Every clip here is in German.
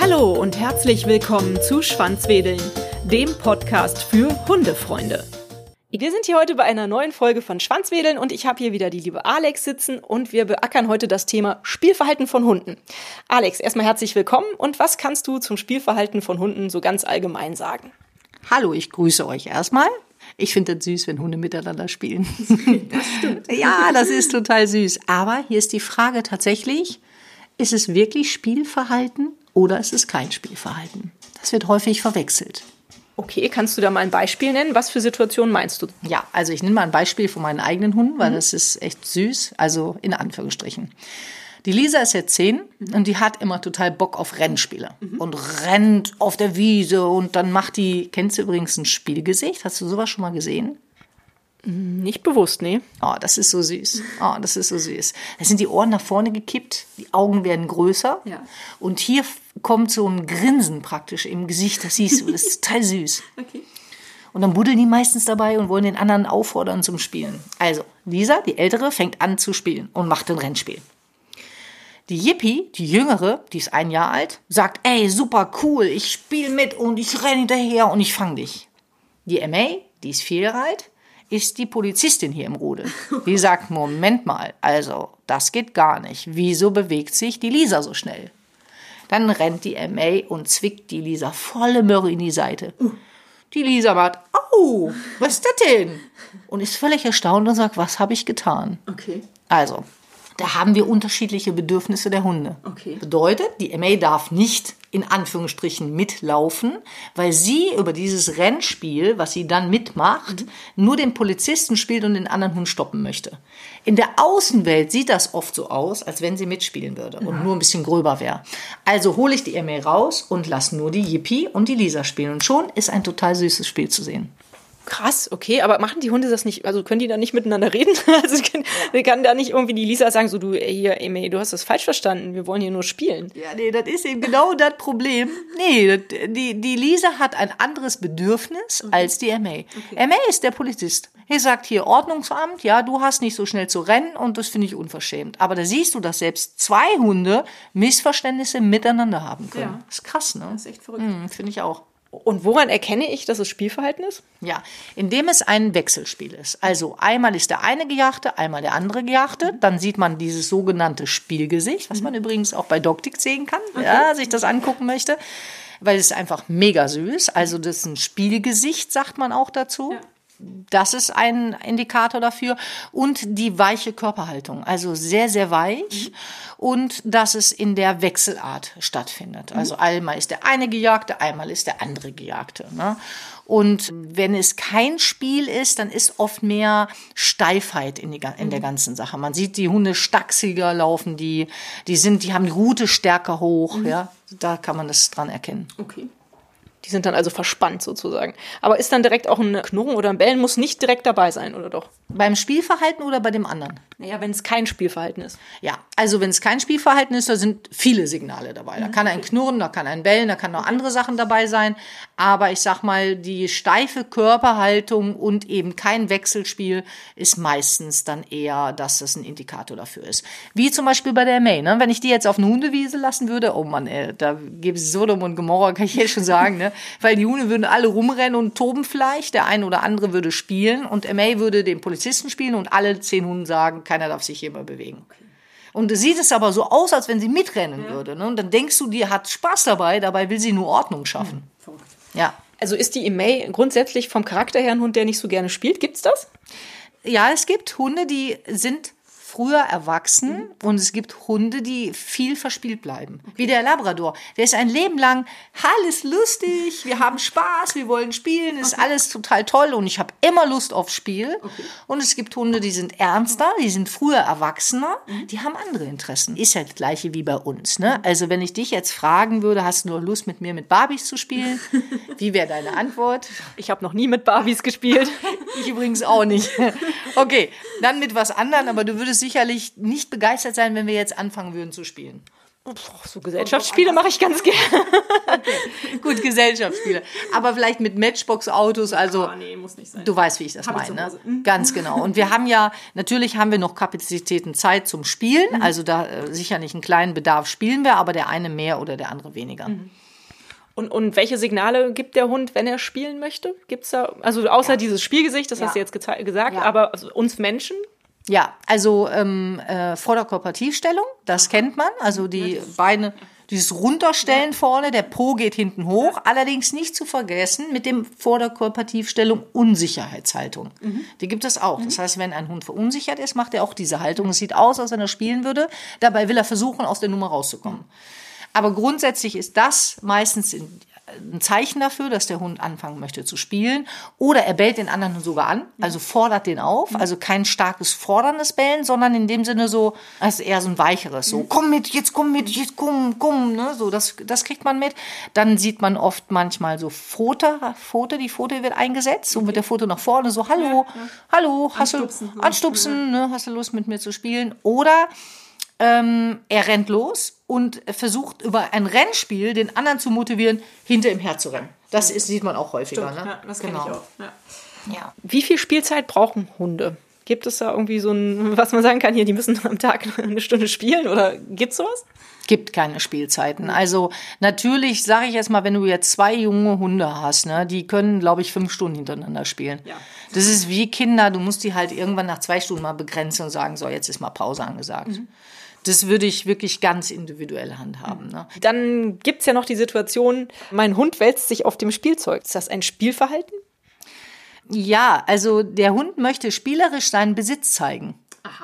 Hallo und herzlich willkommen zu Schwanzwedeln, dem Podcast für Hundefreunde. Wir sind hier heute bei einer neuen Folge von Schwanzwedeln und ich habe hier wieder die liebe Alex sitzen und wir beackern heute das Thema Spielverhalten von Hunden. Alex, erstmal herzlich willkommen und was kannst du zum Spielverhalten von Hunden so ganz allgemein sagen? Hallo, ich grüße euch erstmal. Ich finde das süß, wenn Hunde miteinander spielen. Das stimmt. ja, das ist total süß. Aber hier ist die Frage tatsächlich, ist es wirklich Spielverhalten oder ist es kein Spielverhalten? Das wird häufig verwechselt. Okay, kannst du da mal ein Beispiel nennen? Was für Situationen meinst du? Ja, also ich nehme mal ein Beispiel von meinen eigenen Hunden, weil das ist echt süß, also in Anführungsstrichen. Die Lisa ist jetzt zehn und die hat immer total Bock auf Rennspiele und rennt auf der Wiese und dann macht die, kennst du übrigens ein Spielgesicht? Hast du sowas schon mal gesehen? Nicht bewusst, nee. Oh, das ist so süß. Oh, das ist so süß. Da sind die Ohren nach vorne gekippt, die Augen werden größer. Ja. Und hier kommt so ein Grinsen praktisch im Gesicht. Das siehst du, das ist total süß. Okay. Und dann buddeln die meistens dabei und wollen den anderen auffordern zum Spielen. Also, Lisa, die Ältere, fängt an zu spielen und macht ein Rennspiel. Die Yippie, die Jüngere, die ist ein Jahr alt, sagt, ey, super cool, ich spiele mit und ich renne hinterher und ich fange dich. Die MA, die ist vier Jahre alt, ist die Polizistin hier im Rudel. Die sagt, Moment mal, also, das geht gar nicht. Wieso bewegt sich die Lisa so schnell? Dann rennt die MA und zwickt die Lisa volle Möhre in die Seite. Die Lisa macht, au, was ist das denn? Und ist völlig erstaunt und sagt, was habe ich getan? Okay. Also, da haben wir unterschiedliche Bedürfnisse der Hunde. Okay. Bedeutet, die MA darf nicht in Anführungsstrichen mitlaufen, weil sie über dieses Rennspiel, was sie dann mitmacht, nur den Polizisten spielt und den anderen Hund stoppen möchte. In der Außenwelt sieht das oft so aus, als wenn sie mitspielen würde und nur ein bisschen gröber wäre. Also hole ich die MA raus und lasse nur die Yippie und die Lisa spielen. Und schon ist ein total süßes Spiel zu sehen. Krass, okay, aber machen die Hunde das nicht, also können die da nicht miteinander reden? Also kann, kann da nicht irgendwie die Lisa sagen, so du, ey, hier, Amy, du hast das falsch verstanden, wir wollen hier nur spielen. Ja, nee, das ist eben genau das Problem. Nee, das, die, die Lisa hat ein anderes Bedürfnis als die MA. MA ist der Polizist. Er sagt hier Ordnungsamt, ja, du hast nicht so schnell zu rennen und das finde ich unverschämt. Aber da siehst du, dass selbst zwei Hunde Missverständnisse miteinander haben können. Ja. Das ist krass, ne? Das ist echt verrückt. Hm, finde ich auch. Und woran erkenne ich, dass es Spielverhalten ist? Ja, indem es ein Wechselspiel ist. Also einmal ist der eine Gejagte, einmal der andere Gejagte. Dann sieht man dieses sogenannte Spielgesicht, was man übrigens auch bei Dogtick sehen kann, ja, sich das angucken möchte. Weil es ist einfach mega süß. Also das ist ein Spielgesicht, sagt man auch dazu. Das ist ein Indikator dafür. Und die weiche Körperhaltung, also sehr, sehr weich. Und dass es in der Wechselart stattfindet. Also einmal ist der eine Gejagte, einmal ist der andere Gejagte. Ne? Und wenn es kein Spiel ist, dann ist oft mehr Steifheit in, die, in der ganzen Sache. Man sieht die Hunde stachsiger laufen, die, die sind, die haben die Rute stärker hoch, ja. Da kann man das dran erkennen. Okay. Die sind dann also verspannt sozusagen. Aber ist dann direkt auch ein Knurren oder ein Bellen, muss nicht direkt dabei sein, oder doch? Beim Spielverhalten oder bei dem anderen? Naja, wenn es kein Spielverhalten ist. Ja, also wenn es kein Spielverhalten ist, da sind viele Signale dabei. Da kann ein Knurren, da kann ein Bellen, da kann noch andere Sachen dabei sein. Aber ich sag mal, die steife Körperhaltung und eben kein Wechselspiel ist meistens dann eher, dass das ein Indikator dafür ist. Wie zum Beispiel bei der May. Ne? Wenn ich die jetzt auf eine Hundewiese lassen würde, oh Mann, ey, da gibt es Sodom und Gomorra, kann ich jetzt schon sagen. Ne? Weil die Hunde würden alle rumrennen und toben vielleicht. Der eine oder andere würde spielen und May würde den Polizisten spielen und alle zehn Hunde sagen, keiner darf sich hier mal bewegen. Und sieht es aber so aus, als wenn sie mitrennen würde. Ne? Und dann denkst du, die hat Spaß dabei, dabei will sie nur Ordnung schaffen. Ja. Also ist die May grundsätzlich vom Charakter her ein Hund, der nicht so gerne spielt? Gibt's das? Ja, es gibt Hunde, die sind früher erwachsen und es gibt Hunde, die viel verspielt bleiben. Wie der Labrador. Der ist ein Leben lang, alles lustig, wir haben Spaß, wir wollen spielen, ist alles total toll und ich habe immer Lust auf Spiel. Und es gibt Hunde, die sind ernster, die sind früher erwachsener, die haben andere Interessen. Ist ja das gleiche wie bei uns. Ne? Also wenn ich dich jetzt fragen würde, hast du nur Lust mit mir mit Barbies zu spielen? Wie wäre deine Antwort? Ich habe noch nie mit Barbies gespielt. Ich übrigens auch nicht. Okay, dann mit was anderem, aber du würdest sicherlich nicht begeistert sein, wenn wir jetzt anfangen würden zu spielen. So Gesellschaftsspiele mache ich ganz gerne. Gut, Gesellschaftsspiele. Aber vielleicht mit Matchbox-Autos, also Ah, nee, muss nicht sein. du weißt, wie ich das Hab meine. Ne? Mhm. Ganz genau. Und wir haben ja, natürlich haben wir noch Kapazitäten Zeit zum Spielen. Mhm. Also da äh, sicher nicht einen kleinen Bedarf spielen wir, aber der eine mehr oder der andere weniger. Mhm. Und, und welche Signale gibt der Hund, wenn er spielen möchte? Gibt's da, also außer dieses Spielgesicht, das Ja. hast du jetzt gesagt, Ja. aber also uns Menschen? Ja, also ähm, äh, Vorderkörpertiefstellung, das kennt man. Also die Beine, dieses Runterstellen vorne, der Po geht hinten hoch. Allerdings nicht zu vergessen mit dem Vorderkörpertiefstellung Unsicherheitshaltung. Die gibt es auch. Das heißt, wenn ein Hund verunsichert ist, macht er auch diese Haltung. Es sieht aus, als wenn er spielen würde. Dabei will er versuchen, aus der Nummer rauszukommen. Aber grundsätzlich ist das meistens in, ein Zeichen dafür, dass der Hund anfangen möchte zu spielen. Oder er bellt den anderen sogar an, also fordert den auf. Also kein starkes, forderndes Bellen, sondern in dem Sinne so, also eher so ein weicheres, so komm mit, jetzt komm mit, jetzt komm, komm, ne? So, das, das kriegt man mit. Dann sieht man oft manchmal so Pfote, Pfote, die Pfote wird eingesetzt, so mit der Pfote nach vorne, so hallo, hallo, hast Anstupsen, du, anstupsen, ne? hast du Lust mit mir zu spielen? Oder ähm, er rennt los und versucht über ein Rennspiel den anderen zu motivieren, hinter ihm herzurennen. Das ist, sieht man auch häufiger. ne? Ja, das kenne genau. ich auch. Ja. Ja. Wie viel Spielzeit brauchen Hunde? Gibt es da irgendwie so ein, was man sagen kann, hier, die müssen am Tag eine Stunde spielen oder gibt's sowas? Gibt keine Spielzeiten. Also natürlich sage ich jetzt mal, wenn du jetzt zwei junge Hunde hast, ne, die können, glaube ich, fünf Stunden hintereinander spielen. Ja. Das ist wie Kinder, du musst die halt irgendwann nach zwei Stunden mal begrenzen und sagen, so, jetzt ist mal Pause angesagt. Das würde ich wirklich ganz individuell handhaben. Ne? Dann gibt's ja noch die Situation, mein Hund wälzt sich auf dem Spielzeug. Ist das ein Spielverhalten? Ja, also der Hund möchte spielerisch seinen Besitz zeigen.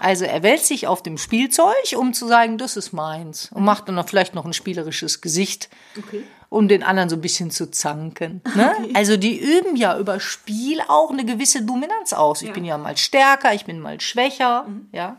Also er wälzt sich auf dem Spielzeug, um zu sagen, das ist meins. Und macht dann noch vielleicht noch ein spielerisches Gesicht, Okay. um den anderen so ein bisschen zu zanken. Ne? Also die üben ja über Spiel auch eine gewisse Dominanz aus. Ich bin ja mal stärker, ich bin mal schwächer. Ja.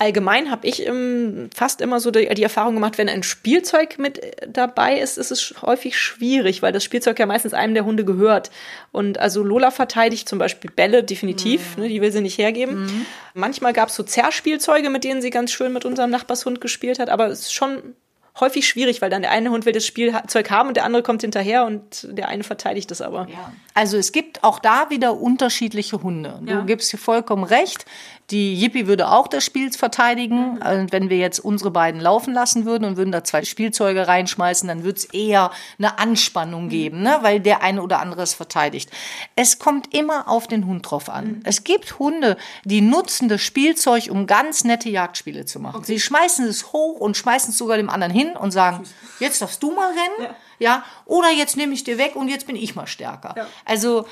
Allgemein habe ich ähm, fast immer so die, die Erfahrung gemacht, wenn ein Spielzeug mit äh, dabei ist, ist es häufig schwierig, weil das Spielzeug ja meistens einem der Hunde gehört. Und also Lola verteidigt zum Beispiel Bälle definitiv, ne, die will sie nicht hergeben. Manchmal gab es so Zerrspielzeuge, mit denen sie ganz schön mit unserem Nachbarshund gespielt hat, aber es ist schon häufig schwierig, weil dann der eine Hund will das Spielzeug haben und der andere kommt hinterher und der eine verteidigt es aber. Also es gibt auch da wieder unterschiedliche Hunde. Du Ja. gibst hier vollkommen recht. Die Yippie würde auch das Spiel verteidigen. Mhm. Und wenn wir jetzt unsere beiden laufen lassen würden und würden da zwei Spielzeuge reinschmeißen, dann würde es eher eine Mhm. Anspannung geben, ne? weil der eine oder andere es verteidigt. Es kommt immer auf den Hund drauf an. Mhm. Es gibt Hunde, die nutzen das Spielzeug, um ganz nette Jagdspiele zu machen. Sie schmeißen es hoch und schmeißen es sogar dem anderen hin und sagen, jetzt darfst du mal rennen. Ja. Oder jetzt nehme ich dir weg und jetzt bin ich mal stärker. Ja. Also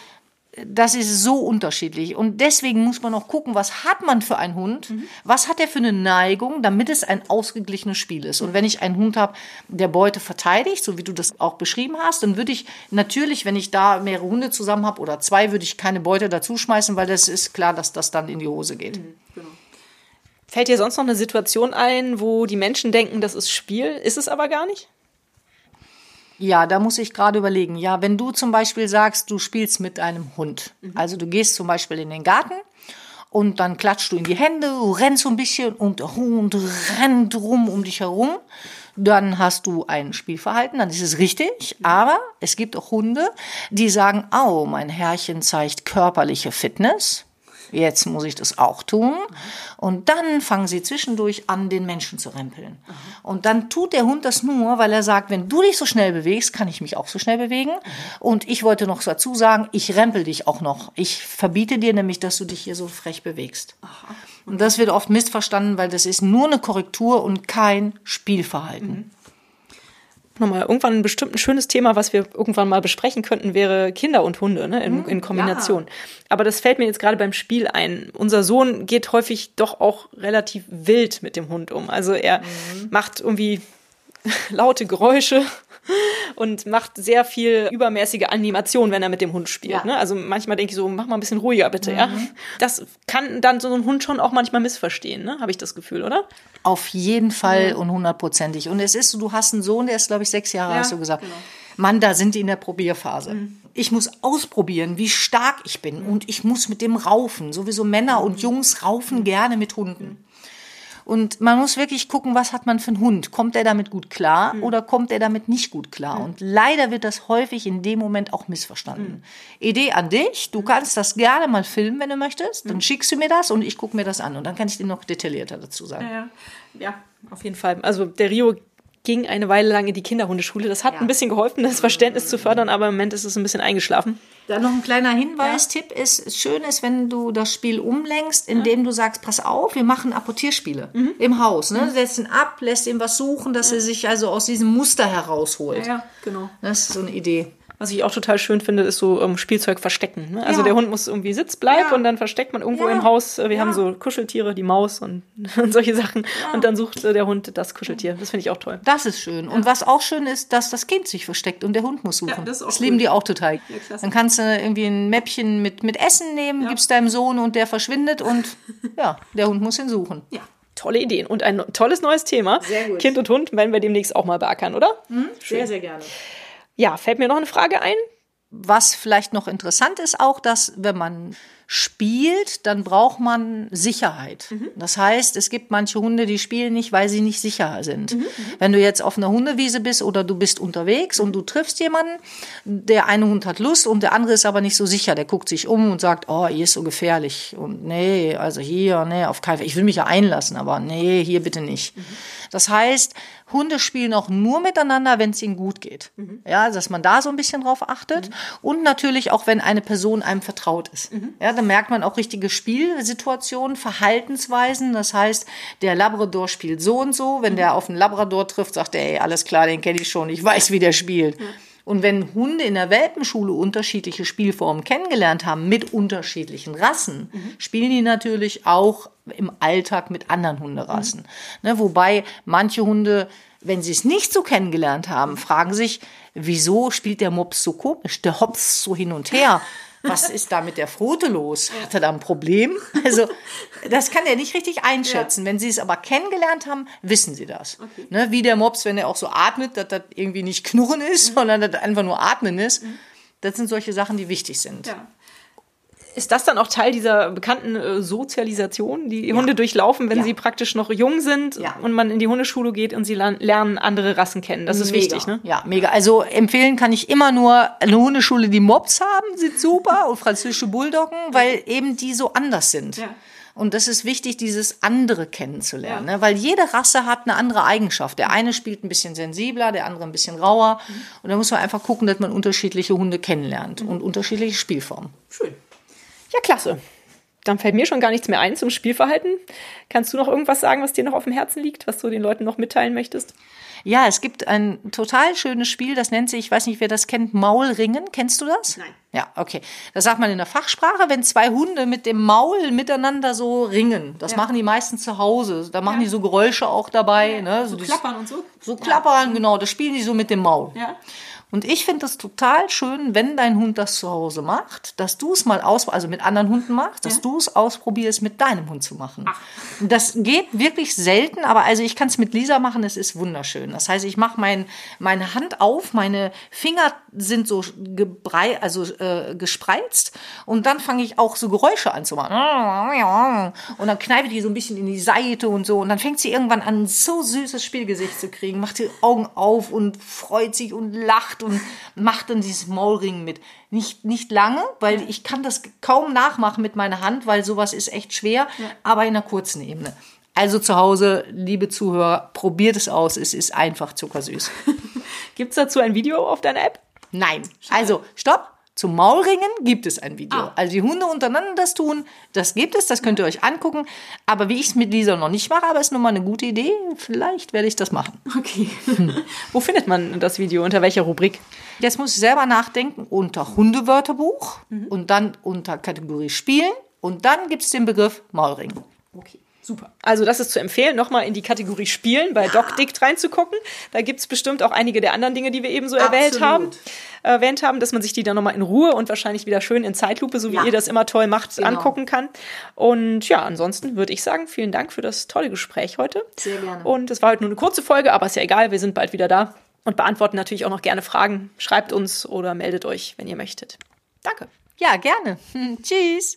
das ist so unterschiedlich. Und deswegen muss man auch gucken, was hat man für einen Hund? Was hat er für eine Neigung, damit es ein ausgeglichenes Spiel ist? Und wenn ich einen Hund habe, der Beute verteidigt, so wie du das auch beschrieben hast, dann würde ich natürlich, wenn ich da mehrere Hunde zusammen habe oder zwei, würde ich keine Beute dazu schmeißen, weil das ist klar, dass das dann in die Hose geht. Fällt dir sonst noch eine Situation ein, wo die Menschen denken, das ist Spiel, ist es aber gar nicht? Ja, da muss ich gerade überlegen. Ja, wenn du zum Beispiel sagst, du spielst mit einem Hund, also du gehst zum Beispiel in den Garten und dann klatschst du in die Hände, du rennst so ein bisschen und der Hund rennt rum um dich herum, dann hast du ein Spielverhalten, dann ist es richtig. Aber es gibt auch Hunde, die sagen, au, mein Herrchen zeigt körperliche Fitness. Jetzt muss ich das auch tun. Und dann fangen sie zwischendurch an, den Menschen zu rempeln. Und dann tut der Hund das nur, weil er sagt, wenn du dich so schnell bewegst, kann ich mich auch so schnell bewegen. Und ich wollte noch dazu sagen, ich rempel dich auch noch. Ich verbiete dir nämlich, dass du dich hier so frech bewegst. Und das wird oft missverstanden, weil das ist nur eine Korrektur und kein Spielverhalten. Nochmal, irgendwann bestimmt ein schönes Thema, was wir irgendwann mal besprechen könnten, wäre Kinder und Hunde ne, in, in Kombination. Aber das fällt mir jetzt gerade beim Spiel ein. Unser Sohn geht häufig doch auch relativ wild mit dem Hund um. Also er macht irgendwie laute Geräusche und macht sehr viel übermäßige Animation, wenn er mit dem Hund spielt. Ja. Ne? Also manchmal denke ich so, mach mal ein bisschen ruhiger bitte, ja. Das kann dann so ein Hund schon auch manchmal missverstehen, ne? Habe ich das Gefühl, oder? Auf jeden Fall und hundertprozentig. Und es ist, so, du hast einen Sohn, der ist, glaube ich, sechs Jahre, Ja, hast du gesagt. genau. Mann, da sind die in der Probierphase. Ich muss ausprobieren, wie stark ich bin. Und ich muss mit dem raufen. Sowieso Männer und Jungs raufen gerne mit Hunden. Und man muss wirklich gucken, was hat man für einen Hund? Kommt er damit gut klar Mhm. oder kommt er damit nicht gut klar? Und leider wird das häufig in dem Moment auch missverstanden. Mhm. Idee an dich, du kannst das gerne mal filmen, wenn du möchtest. Dann schickst du mir das und ich gucke mir das an. Und dann kann ich dir noch detaillierter dazu sagen. Ja, ja, auf jeden Fall. Also der Rio ging eine Weile lang in die Kinderhundeschule. Das hat Ja. ein bisschen geholfen, das Verständnis zu fördern, aber im Moment ist es ein bisschen eingeschlafen. Dann noch ein kleiner Hinweis, Tipp ist, schön ist, wenn du das Spiel umlenkst, indem du sagst, pass auf, wir machen Apportierspiele im Haus. Ne? Lässt ihn ab, lässt ihm was suchen, dass er sich also aus diesem Muster herausholt. Ja, genau. Das ist so eine Idee. Was ich auch total schön finde, ist so ähm, Spielzeug verstecken. Ne? Also Ja. der Hund muss irgendwie Sitz bleiben Ja. und dann versteckt man irgendwo Ja. im Haus. äh, Wir haben so Kuscheltiere, die Maus und, und solche Sachen. Und dann sucht äh, der Hund das Kuscheltier. Das finde ich auch toll. Das ist schön. Und was auch schön ist, dass das Kind sich versteckt und der Hund muss suchen. Das auch lieben die auch total. Dann kannst du irgendwie ein Mäppchen mit, mit Essen nehmen, gibst deinem Sohn und der verschwindet und ja, der Hund muss ihn suchen. Ja. Tolle Ideen und ein tolles neues Thema. Sehr gut. Kind und Hund werden wir demnächst auch mal beackern, oder? Sehr, sehr gerne. Ja, fällt mir noch eine Frage ein. Was vielleicht noch interessant ist auch, dass wenn man spielt, dann braucht man Sicherheit. Das heißt, es gibt manche Hunde, die spielen nicht, weil sie nicht sicher sind. Wenn du jetzt auf einer Hundewiese bist oder du bist unterwegs und du triffst jemanden, der eine Hund hat Lust und der andere ist aber nicht so sicher, der guckt sich um und sagt, oh, hier ist so gefährlich und nee, also hier, nee, auf keinen Fall. Ich will mich ja einlassen, aber nee, hier bitte nicht. Das heißt, Hunde spielen auch nur miteinander, wenn es ihnen gut geht. Ja, dass man da so ein bisschen drauf achtet. Und natürlich auch, wenn eine Person einem vertraut ist. Ja, dann merkt man auch richtige Spielsituationen, Verhaltensweisen. Das heißt, der Labrador spielt so und so. Wenn der auf einen Labrador trifft, sagt er, ey, alles klar, den kenne ich schon, ich weiß, wie der spielt. Und wenn Hunde in der Welpenschule unterschiedliche Spielformen kennengelernt haben mit unterschiedlichen Rassen, spielen die natürlich auch im Alltag mit anderen Hunderassen. Ne, wobei manche Hunde, wenn sie es nicht so kennengelernt haben, fragen sich, wieso spielt der Mops so komisch? Der hopst so hin und her. Was ist da mit der Pfote los? Hat er da ein Problem? Also, das kann er nicht richtig einschätzen. Wenn sie es aber kennengelernt haben, wissen sie das. Ne, wie der Mops, wenn er auch so atmet, dass das irgendwie nicht Knurren ist, sondern dass das einfach nur Atmen ist. Das sind solche Sachen, die wichtig sind. Ist das dann auch Teil dieser bekannten äh, Sozialisation, die Hunde durchlaufen, wenn Ja. sie praktisch noch jung sind Ja. und man in die Hundeschule geht und sie lernen andere Rassen kennen? Das ist Mega. wichtig, ne? Ja, mega. Also empfehlen kann ich immer nur eine Hundeschule, die Mops haben, sind super und französische Bulldoggen, weil eben die so anders sind. Ja. Und das ist wichtig, dieses andere kennenzulernen, ne? weil jede Rasse hat eine andere Eigenschaft. Der eine spielt ein bisschen sensibler, der andere ein bisschen rauer. Und da muss man einfach gucken, dass man unterschiedliche Hunde kennenlernt und unterschiedliche Spielformen. Schön. Ja, klasse. Dann fällt mir schon gar nichts mehr ein zum Spielverhalten. Kannst du noch irgendwas sagen, was dir noch auf dem Herzen liegt, was du den Leuten noch mitteilen möchtest? Ja, es gibt ein total schönes Spiel, das nennt sich, ich weiß nicht, wer das kennt, Maulringen. Kennst du das? Nein. Ja, okay. Das sagt man in der Fachsprache, wenn zwei Hunde mit dem Maul miteinander so ringen. Das Ja. machen die meisten zu Hause. Da machen die so Geräusche auch dabei. Ne? So dieses- klappern und so? So klappern, genau. Das spielen die so mit dem Maul. Ja. Und ich finde es total schön, wenn dein Hund das zu Hause macht, dass du es mal aus, also mit anderen Hunden machst, dass Ja. du es ausprobierst, mit deinem Hund zu machen. Das geht wirklich selten, aber also ich kann es mit Lisa machen, es ist wunderschön. Das heißt, ich mache mein, meine Hand auf, meine Finger sind so gebrei, also äh, gespreizt und dann fange ich auch so Geräusche an zu machen. Und dann kneife ich die so ein bisschen in die Seite und so und dann fängt sie irgendwann an, ein so süßes Spielgesicht zu kriegen, macht die Augen auf und freut sich und lacht und macht dann dieses Maulringen mit. Nicht, nicht lange, weil ich kann das kaum nachmachen mit meiner Hand, weil sowas ist echt schwer, aber in einer kurzen Ebene. Also zu Hause, liebe Zuhörer, probiert es aus. Es ist einfach zuckersüß. Gibt es dazu ein Video auf deiner App? Nein. Also, stopp. Zum Maulringen gibt es ein Video. Ah. Also die Hunde untereinander das tun, das gibt es, das könnt ihr euch angucken. Aber wie ich es mit Lisa noch nicht mache, aber ist nun mal eine gute Idee. Vielleicht werde ich das machen. Okay. Wo findet man das Video? Unter welcher Rubrik? Jetzt muss ich selber nachdenken unter Hundewörterbuch und dann unter Kategorie Spielen und dann gibt es den Begriff Maulringen. Okay. Super. Also das ist zu empfehlen, nochmal in die Kategorie Spielen bei Doc Dick reinzugucken. Da gibt es bestimmt auch einige der anderen Dinge, die wir eben so erwähnt haben, erwähnt haben, dass man sich die dann nochmal in Ruhe und wahrscheinlich wieder schön in Zeitlupe, so wie Ja. ihr das immer toll macht, Genau. angucken kann. Und ja, ansonsten würde ich sagen, vielen Dank für das tolle Gespräch heute. Sehr gerne. Und es war heute nur eine kurze Folge, aber ist ja egal, wir sind bald wieder da und beantworten natürlich auch noch gerne Fragen. Schreibt uns oder meldet euch, wenn ihr möchtet. Danke. Ja, gerne. Tschüss.